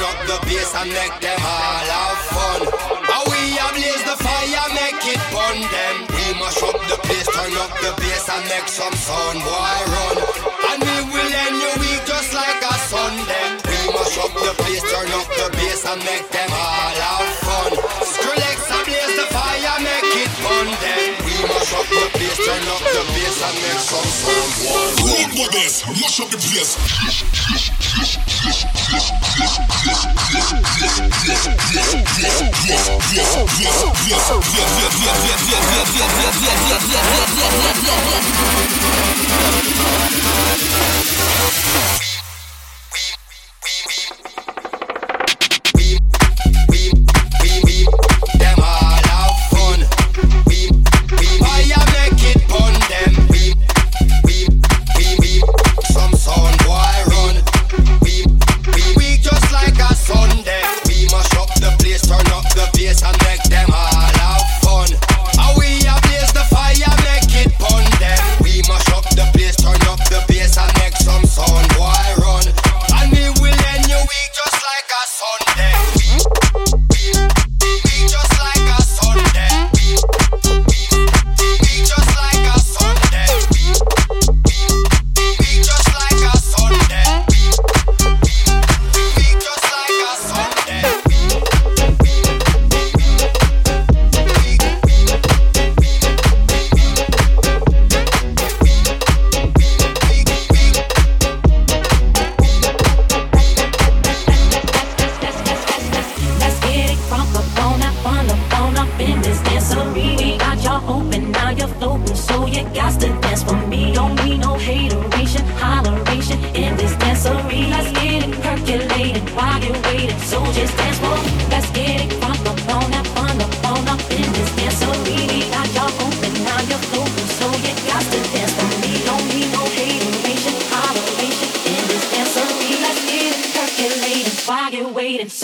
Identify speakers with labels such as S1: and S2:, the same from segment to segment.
S1: turn up the bass and make them all have
S2: fun. How we a blaze the fire, make it burn them. We mash up the place, turn up the
S3: bass and make some sound, boy run. And we will end your week just like a Sunday. We mash up the place, turn up the bass and make them all have fun. Skrillex a blaze the fire, make it burn them. We mash up the place, turn up the bass and make some sound, boy run. Run with us, mash up the place. Yeah.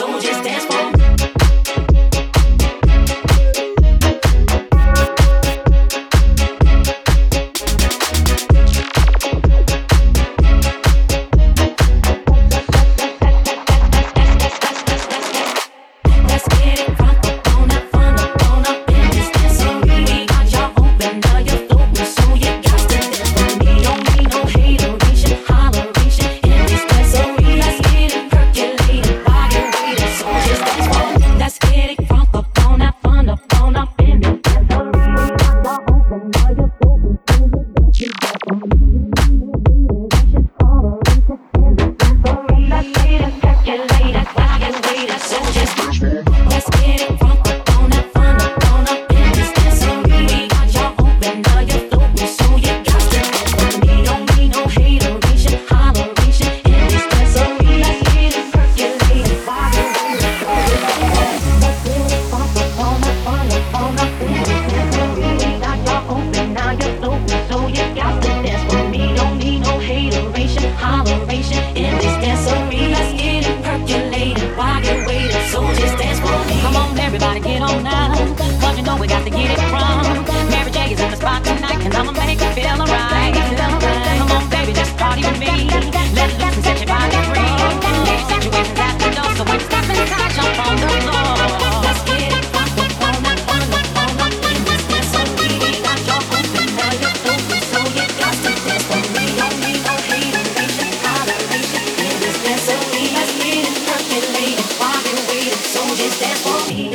S3: don't just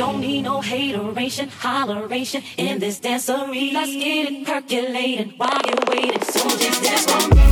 S3: Don't
S4: need no hateration, holleration in this dancery. Let's get it percolating while you're waiting. So just dance on.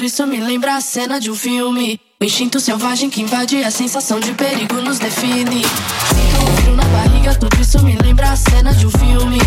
S4: Tudo isso me lembra a cena de um filme. O instinto selvagem que invade a sensação de perigo nos define. Sinto um frio na barriga, tudo isso me lembra a cena de um filme.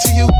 S4: to you.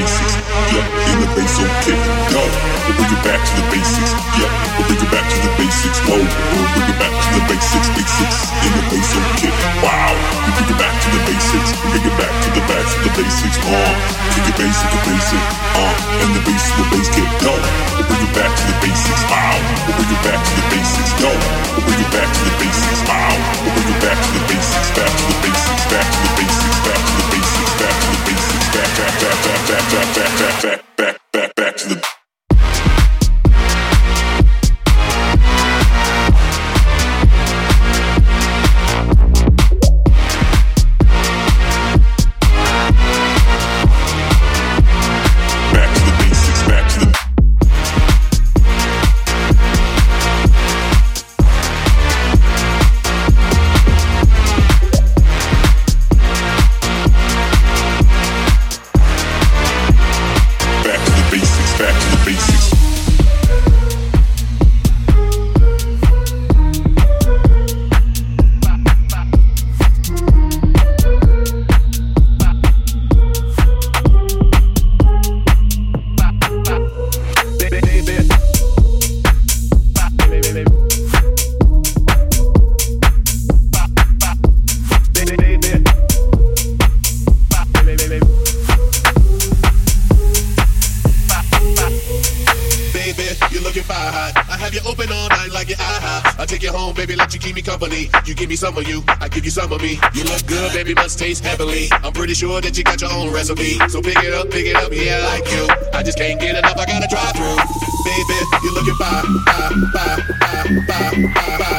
S5: basics. Yeah, in the bass, okay. No, we'll bring it back to the basics. Yeah, we'll bring it back to the basics. No, we'll bring it back to the basics. Basics in the bass, okay. back to the basics, uh. Take it basic, the basic, uh. And the bass the bass get dope. We'll bring it back to the basics, wow We'll bring it back to the basics, dope. We'll bring it back to the basics, wow We'll bring it back to the basics, back to the basics, back to the basics, back to the basics, back to the basics, back, back, back, back, back, back, back, back, back. pretty sure that you got your own recipe. So pick it up, pick it up, yeah, I like you. I just can't get enough, I gotta drive through. Baby, you're looking fine, fine, fine, fine, fine, fine.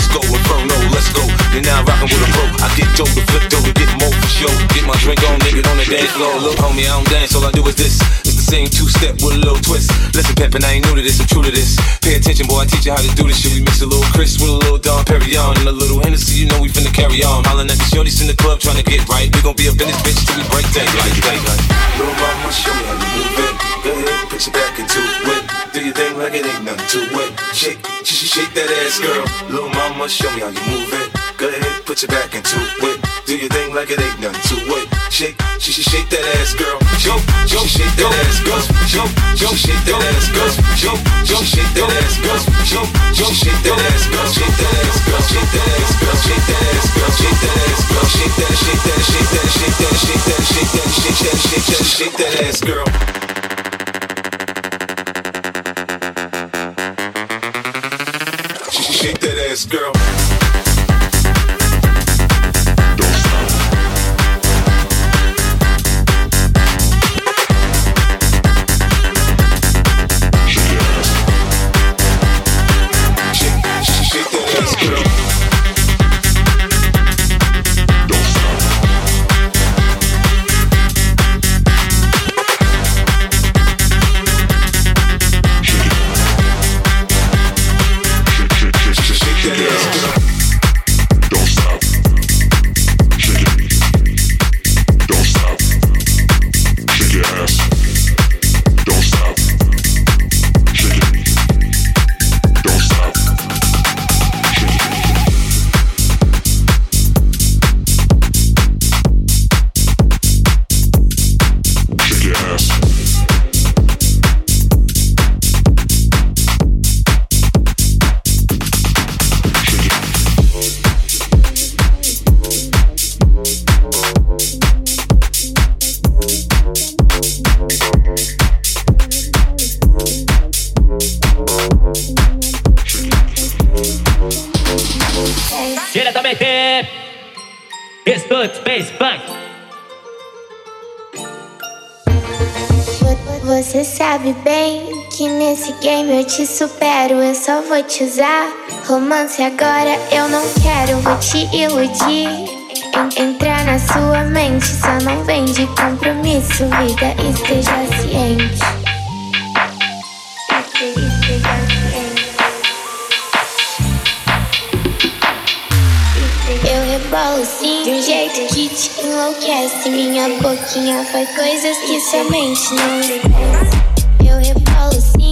S6: disco, inferno, let's go. You're now rockin' with a pro. I get dope to flip dope to get more for show. Get my drink on, nigga, on the dance floor. Look, homie, I don't dance, all I do is this. It's the same two step with a little twist. Listen, Peppin, I ain't new to this, I'm true to this. Pay attention, boy, I teach you how to do this shit. We mix a little Cris with a little Dom Perignon and a little Hennessy, you know we finna carry on. Hollin' at the shorties in the club trying to get right. We gon' be up in this bitch till we break day like. Little mama, show me how you move it. Go ahead, put your back into it do your thing like it ain't nothing to it. Shake, sh- shake that ass, girl. Little mama, show me how you move it. Go ahead, put your back into it. Do your thing like it ain't nothing to it. Shake, sh- shake that ass, girl. Jump, jump, shake that ass, girl. Jump, jump, shake that ass, girl. Jump, jump, shake that ass, girl. Jump, jump, shake that ass, girl. Shake that ass, girl. Shake that ass, girl. Shake that ass, girl. Shake that ass, girl. Shake that, shake that, shake that, shake that, shake that, shake that, shake that, shake that, shake that ass, girl. Shake that ass, girl.
S7: Game eu te supero, eu só vou te usar. Romance agora eu não quero, vou te iludir. En- entrar na sua mente, só não vem de compromisso, vida, esteja ciente. Este- Esteja ciente. Eu rebolo sim, de um jeito que te enlouquece. Minha boquinha faz coisas que somente não esquece. Eu rebolo sim,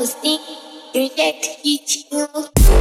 S7: was deep, reject each world.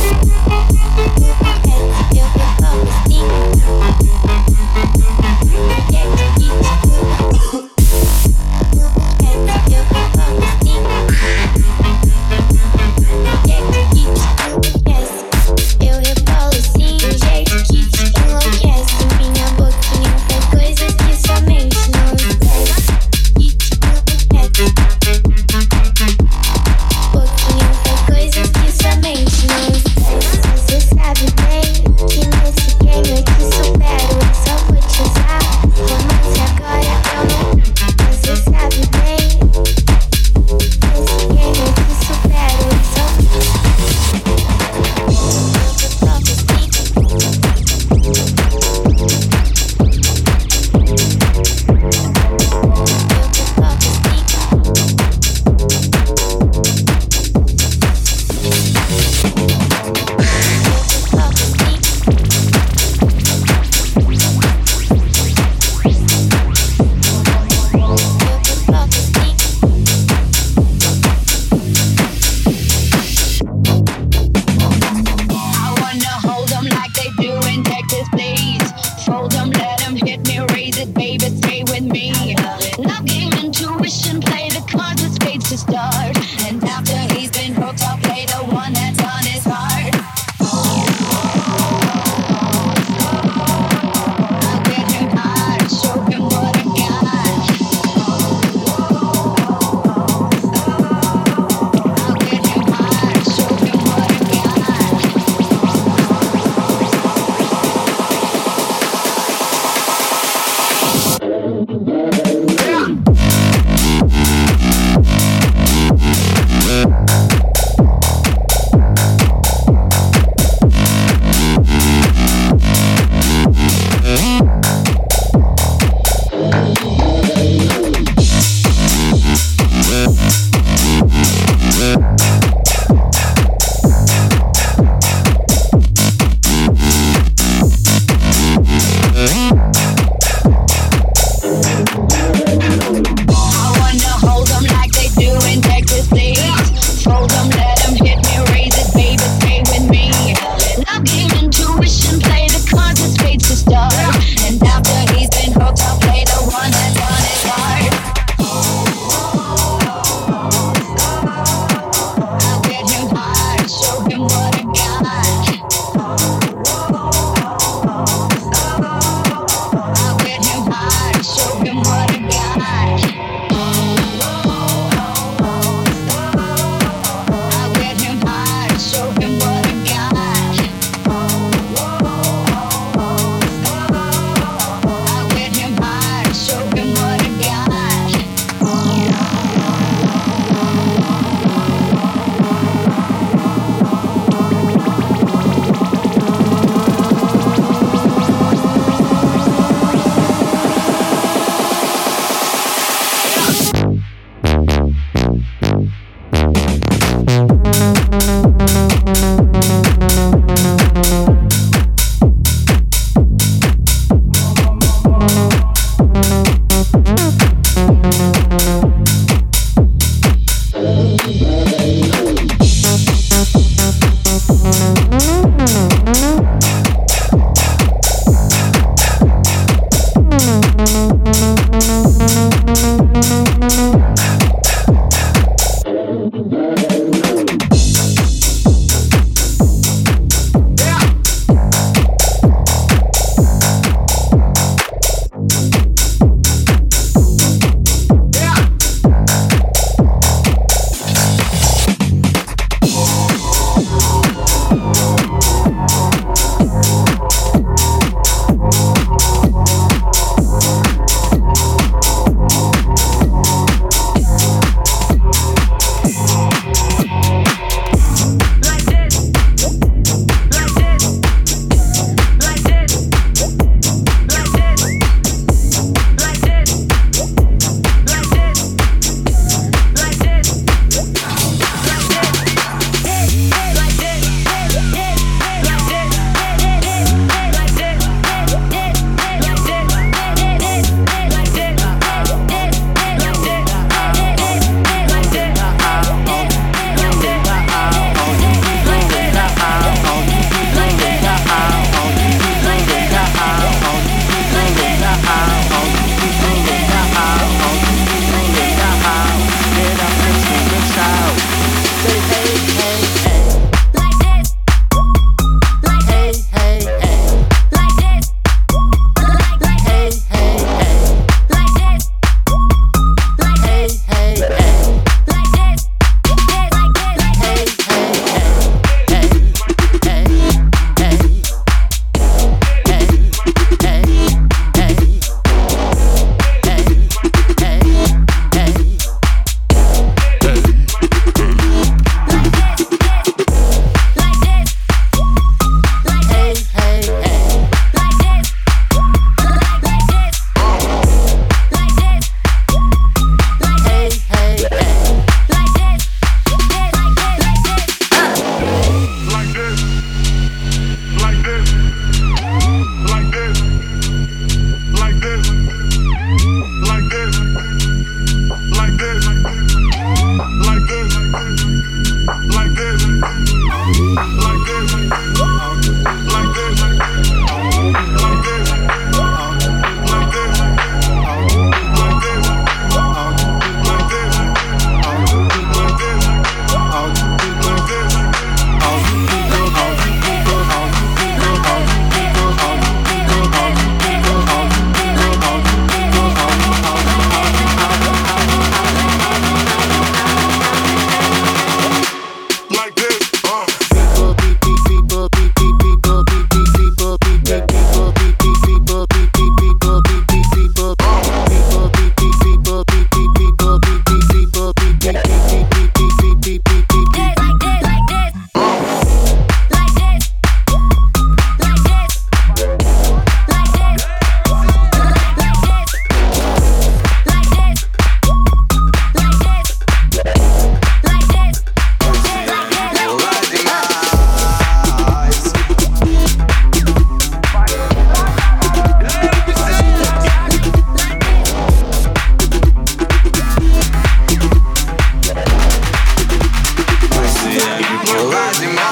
S7: rolar demais.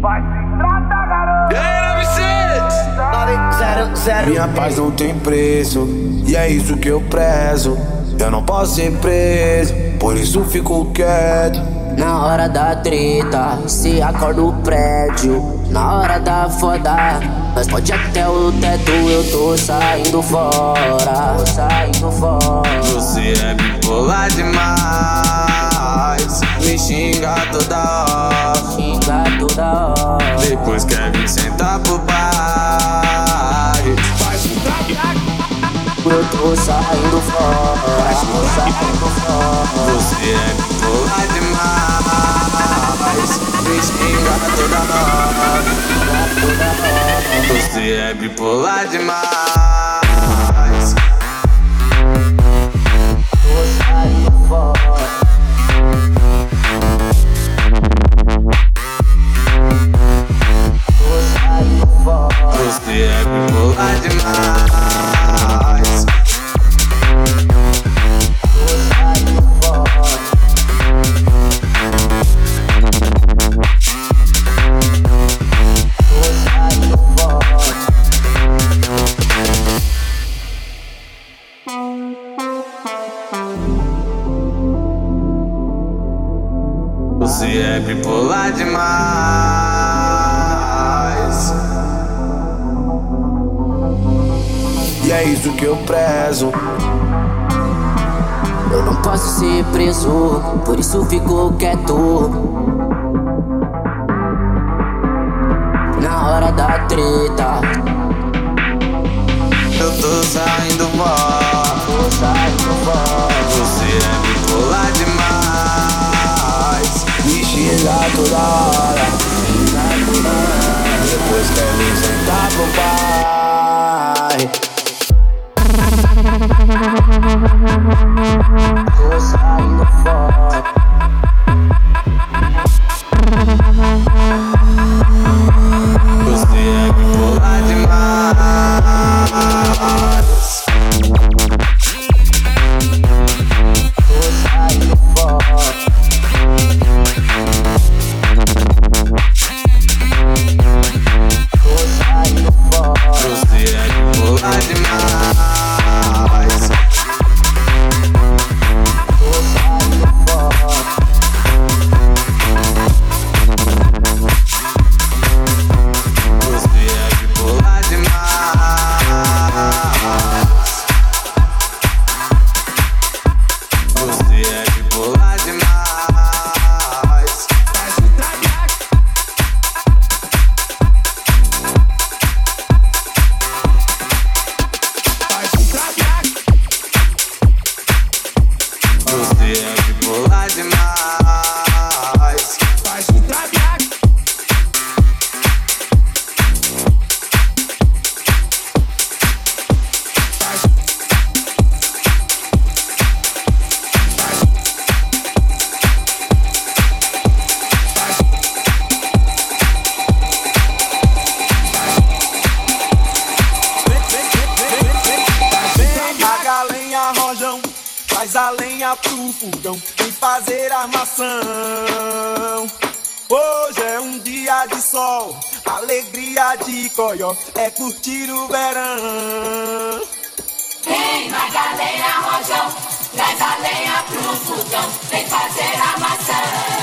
S7: Vai se tratar, garoto! Zero,
S8: zero.
S9: Minha paz não tem preço, e é isso que eu prezo. Eu não posso ser preso, por isso fico quieto.
S8: Na hora da treta, se acorda o prédio. Na hora da foda, nós pode até o teto. Eu tô saindo fora, tô saindo fora.
S9: Você é bipolar demais me xinga toda hora.
S8: Xinga toda hora.
S9: Depois quer vir sentar pro bar. Faz um
S8: Eu tô saindo fora. Tô saindo fora.
S9: Você é bipolar demais, me xinga toda hora. Você é bipolar demais.
S8: Tô saindo fora.
S9: Пустые обниму одна Eu
S8: não posso ser preso, por isso fico quieto. Na hora da treta,
S9: Eu tô saindo fora.
S8: tô saindo fora.
S9: Você é bipolar demais. Me xinga toda hora. Depois quer me sentar pro pai.
S10: Fogão, vem fazer
S3: a maçã.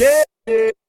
S10: Yeah.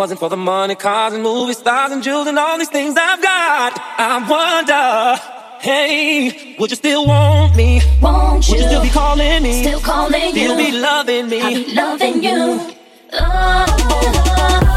S11: Wasn't for the money, cars and movie stars and jewels and all these things I've got, I wonder, hey, would you still want me?
S12: Won't
S11: Would you still be calling me?
S12: Still calling
S11: Still
S12: you.
S11: be loving me?
S12: I be loving you. Oh.
S11: oh.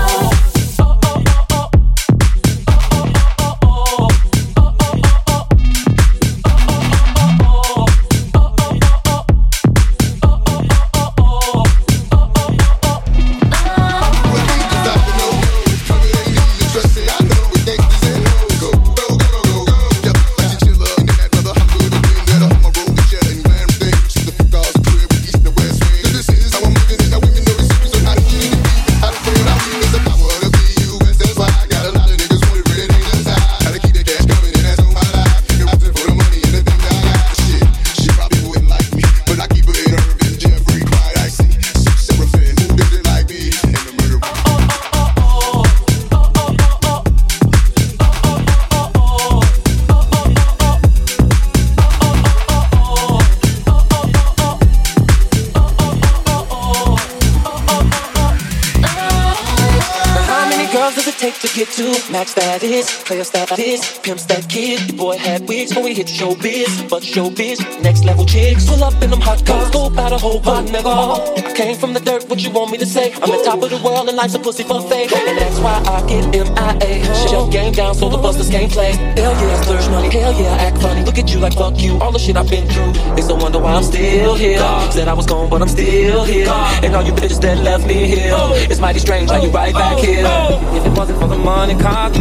S11: It's. Player status, pimps that kid. the boy had wigs when we hit showbiz, but showbiz, next level chicks. Pull up in them hot cars, go about a whole pot, nigga. I came from the dirt, what you want me to say? I'm the top of the world and life's a pussy buffet, and that's why I get MIA. Shut your game down so the busters can't play. Hell yeah, splurge money. Hell yeah, act funny. Look at you like fuck you. All the shit I've been through. It's a wonder why I'm still here. Said I was gone, but I'm still here. And all you bitches that left me here. It's mighty strange how you right back here. If it wasn't for the money, cock.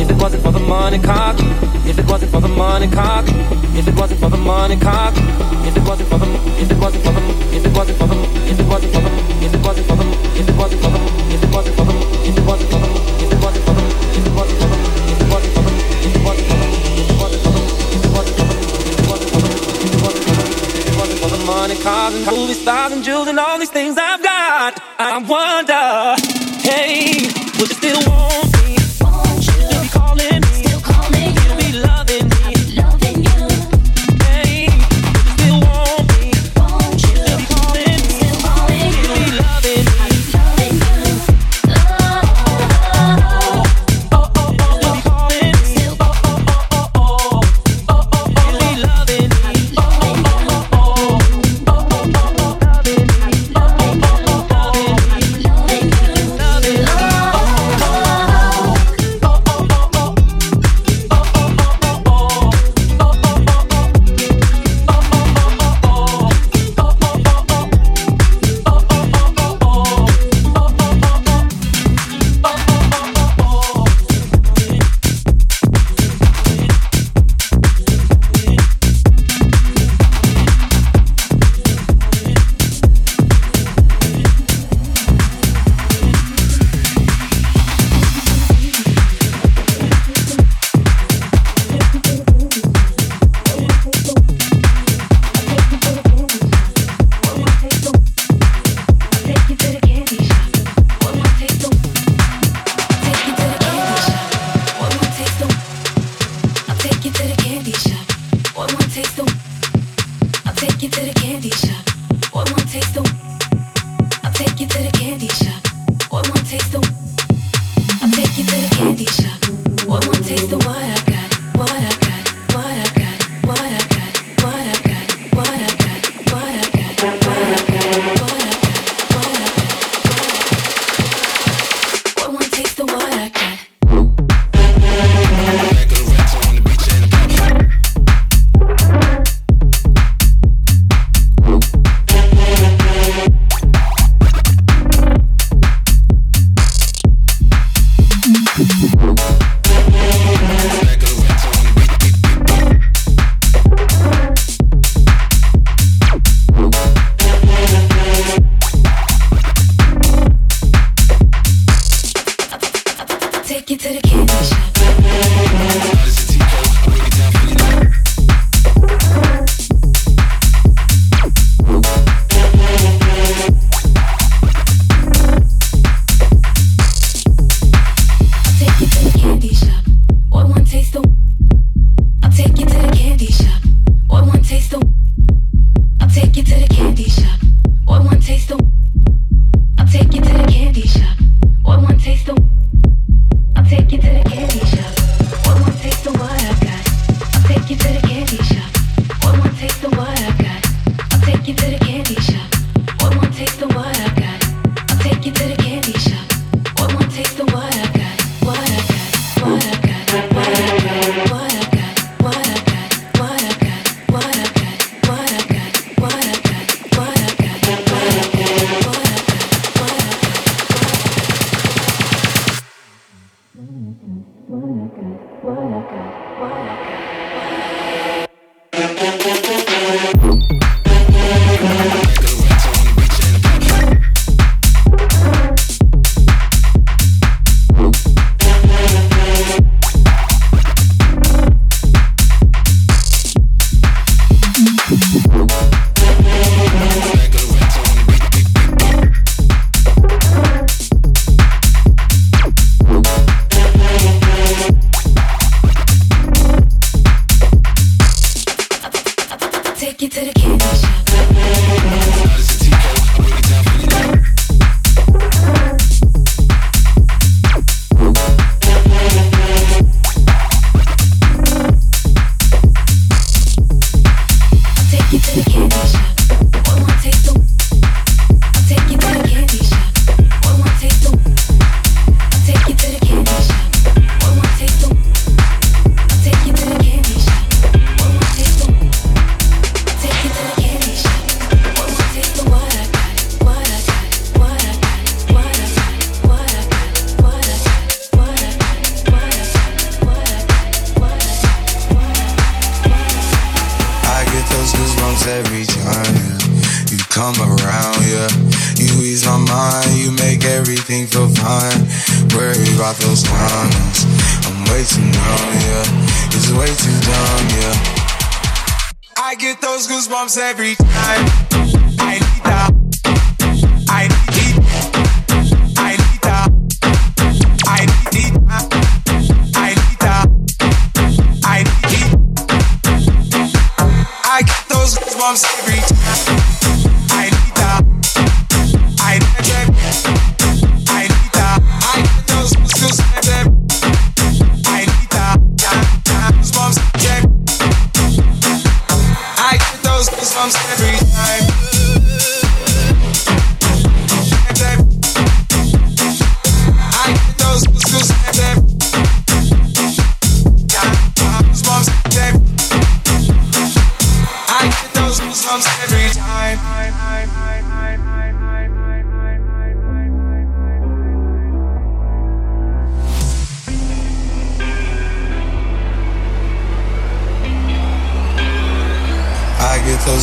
S11: If it wasn't for the money, cock. If it wasn't for the money, cock. If it wasn't for the money, cock. If it wasn't for the, if it wasn't for the, if it wasn't for the, if it wasn't for the, if it wasn't for the, if it wasn't for the, if it wasn't for the, if it wasn't for the, if it wasn't for the, if it wasn't for the, if it wasn't for the, if it wasn't for the, if it wasn't for the, if it wasn't for the, if it wasn't for the, if it wasn't for the, if it wasn't for the money, cars and movie stars and jewels and all these things I've got, I wonder, hey, would you still want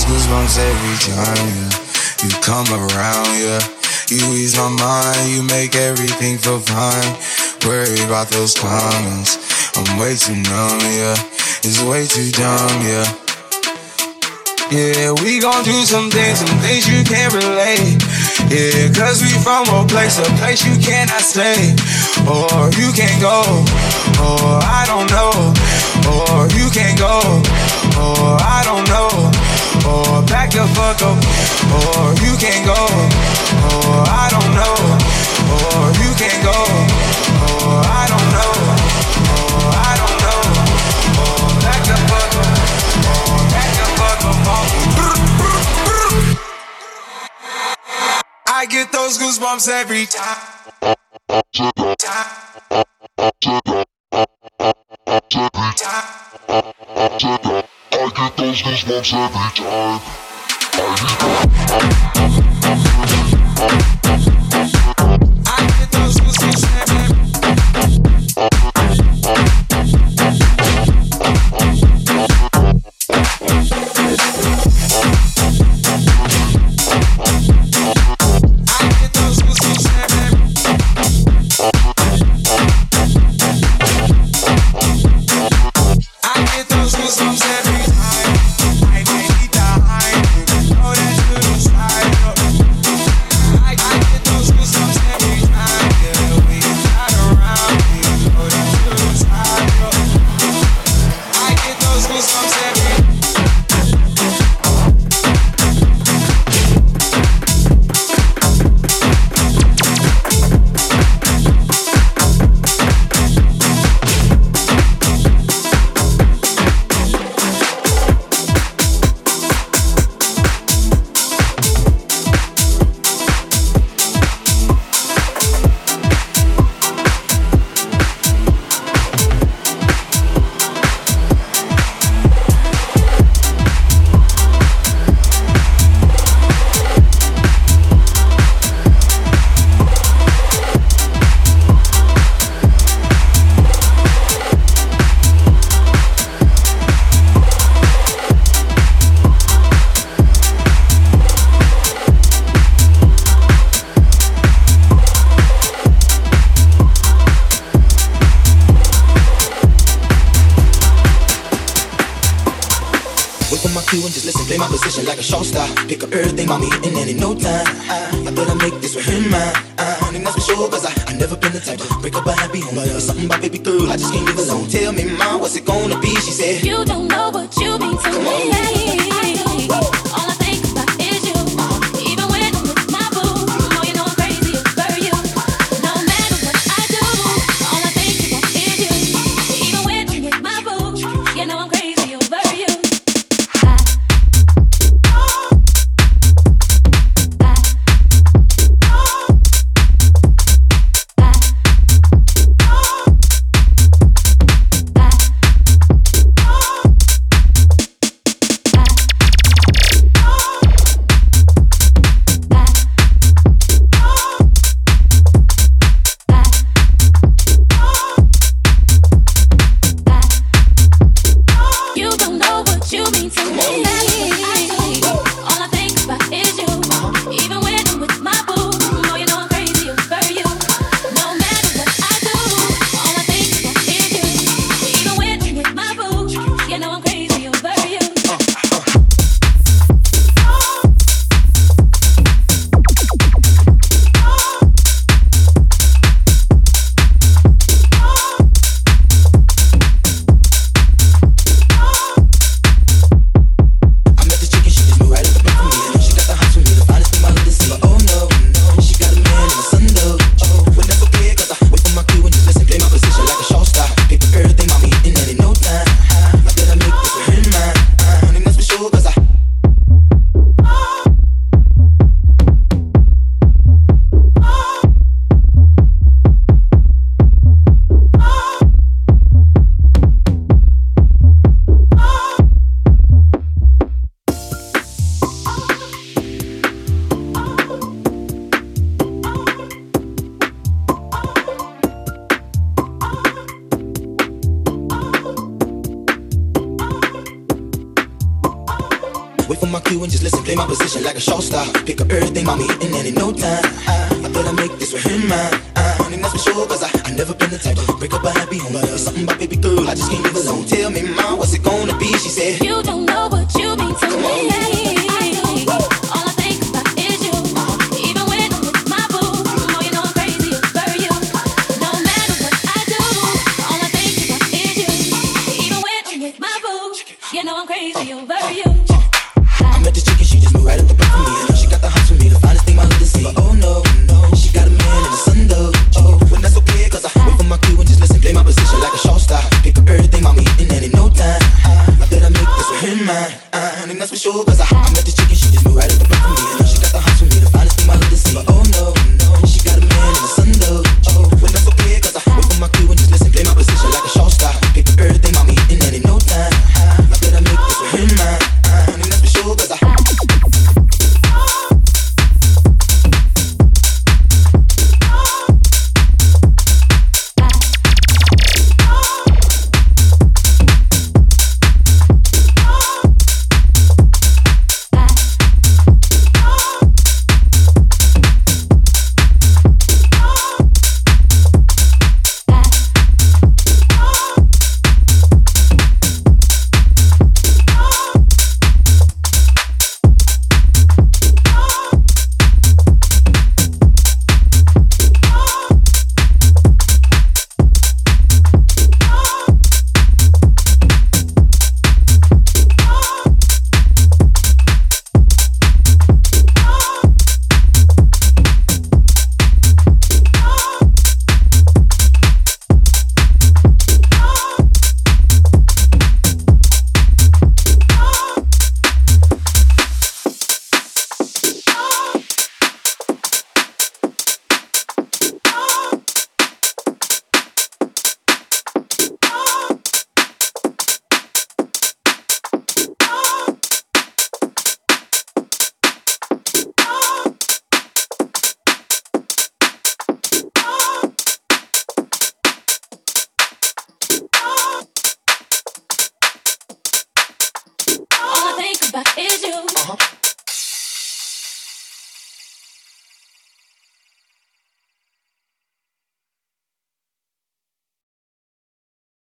S13: goosebumps every time yeah. you come around, yeah. You ease my mind, you make everything feel fine. Worry about those comments, I'm way too numb, yeah. It's way too dumb, yeah. Yeah, we gon' do some things, some things you can't relate. Yeah, cause we from a place, a place you cannot stay. Or you can't go, or I don't know. Or you can't go, or I don't know. Or back the
S14: fuck up. Or you can't go. Or I don't know. Or you can't go. Or I don't know. I don't know. Back the fuck up. Back the fuck up. I get those goosebumps every time.
S15: time.
S14: time. time. I get those goosebumps every time. I get those goosebumps.